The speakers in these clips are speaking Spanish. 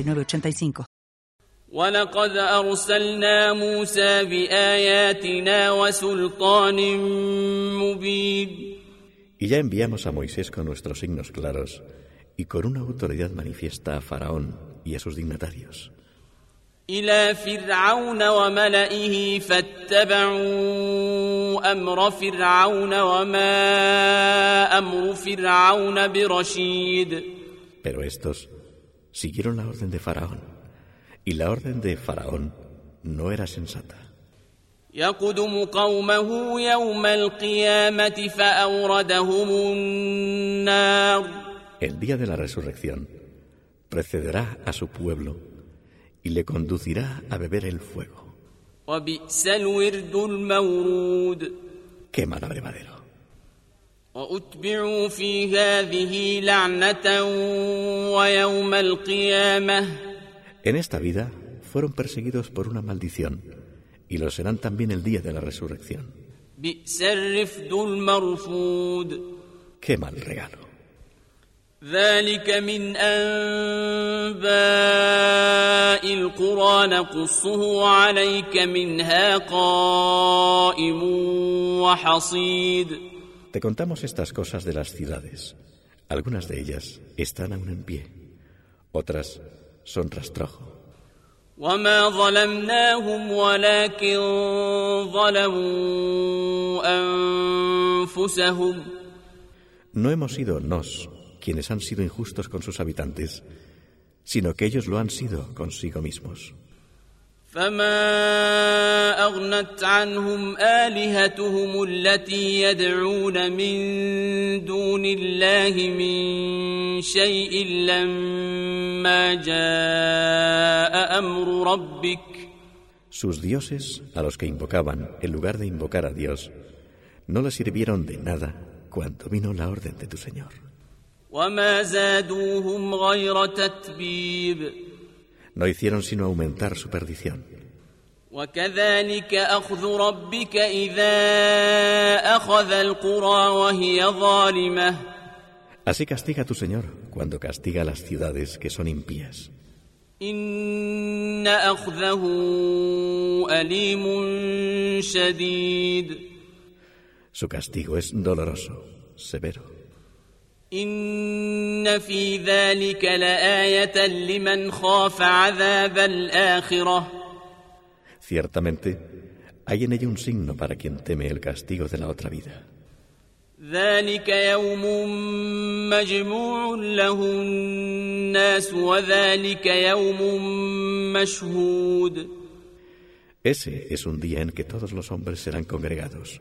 1985. ولقد أرسلنا موسى بآياتنا وسلطان مبين Y ya enviamos a Moisés con nuestros signos claros y con una autoridad manifiesta a Faraón y a sus dignatarios. إلى فرعون وملئه فاتبعوا أمر فرعون وما أمر فرعون برشيد Pero estos siguieron la orden de Faraón, y la orden de Faraón no era sensata. يقدم قومه يوم القيامة فأوردهم النار El día de la resurrección precederá a su pueblo y le conducirá a beber el fuego. وبئس الورد المورود ¡Qué mal abrevadero! وأتبعوا في هذه لعنة ويوم القيامة En esta vida fueron perseguidos por una maldición y lo serán también el día de la resurrección. بئس الرفد المرفود ¡Qué mal regalo! ذلك من أنباء القرى نقصه عليك منها قائم وحصيد Te contamos estas cosas de las ciudades. Algunas de ellas están aún en pie, otras son rastrojo. وما ظلمناهم ولكن ظلموا أنفسهم No hemos sido nos quienes han sido injustos con sus habitantes, sino que ellos lo han sido consigo mismos. فما أغنت عنهم آلهتهم التي يدعون من دون الله من شيء لما جاء أمر ربك Sus dioses, a los que invocaban en lugar de invocar a Dios, no les sirvieron de nada cuando vino la orden de tu Señor. وما زادوهم غير تتبيب No hicieron sino aumentar su perdición. وكذلك أخذ ربك إذا أخذ القرى وهي ظالمة Así castiga tu Señor cuando castiga a las ciudades que son impías. إن أخذه أليم شديد Su castigo es doloroso, severo. إن في ذلك لآية لمن خاف عذاب الآخرة Ciertamente, hay en ello un signo para quien teme el castigo de la otra vida. ذلك يوم مجموع له الناس وذلك يوم مشهود Ese es un día en que todos los hombres serán congregados,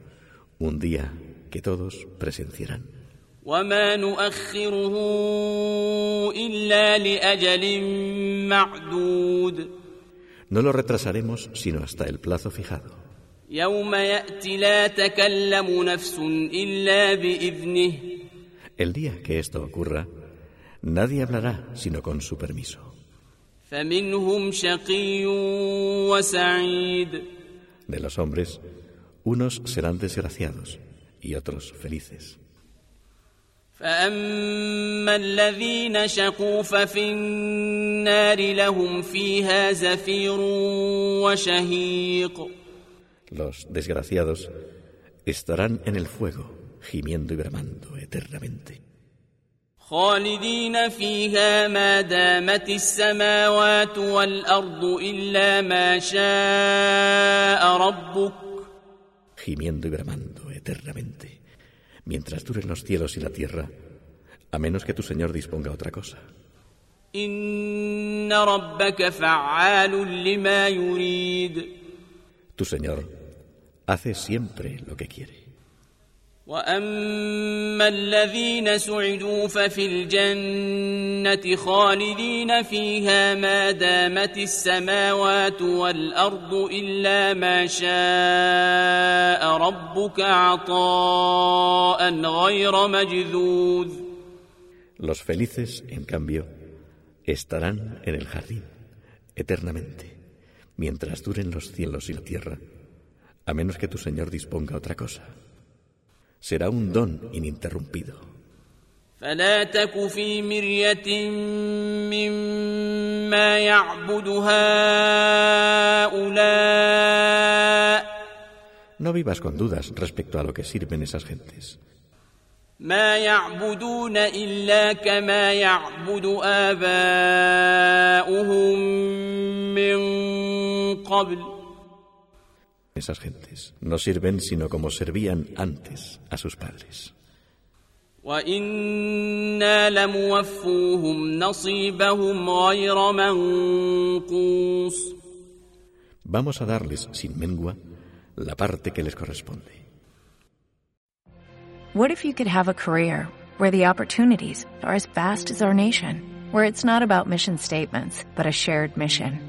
un día que todos presenciarán. وما نؤخره إلا لأجل معدود No lo retrasaremos sino hasta el plazo fijado. يوم يأتي لا تكلم نفس إلا بإذنه El día que esto ocurra, nadie hablará sino con su permiso. فمنهم شقي وسعيد De los hombres, unos serán desgraciados y otros felices. فأما الذين شقوا ففي النار لهم فيها زفير وشهيق Los desgraciados estarán en el fuego, gimiendo y bramando eternamente. خالدين فيها ما دامت السماوات والأرض إلا ما شاء ربك gimiendo y bramando eternamente, mientras duren los cielos y la tierra, a menos que tu Señor disponga otra cosa. Tu Señor hace siempre lo que quiere. واما الذين سعدوا ففي الجنه خالدين فيها ما دامت السماوات والارض الا ما شاء ربك عطاء غير مجذوذ Los felices, en cambio, estarán en el jardín eternamente, mientras duren los cielos y la tierra, a menos que tu Señor disponga otra cosa. Será un don ininterrumpido. فلا تك في مرية مما يعبد هؤلاء No vivas con dudas respecto a lo que sirven esas gentes. ما يعبدون إلا كما يعبد آباؤهم من قبل Esas gentes no sirven sino como servían antes a sus padres. وإنا لموفوهم نصيبهم غير منقوص Vamos a darles sin mengua la parte que les corresponde. What if you could have a career where the opportunities are as vast as our nation, where it's not about mission statements, but a shared mission?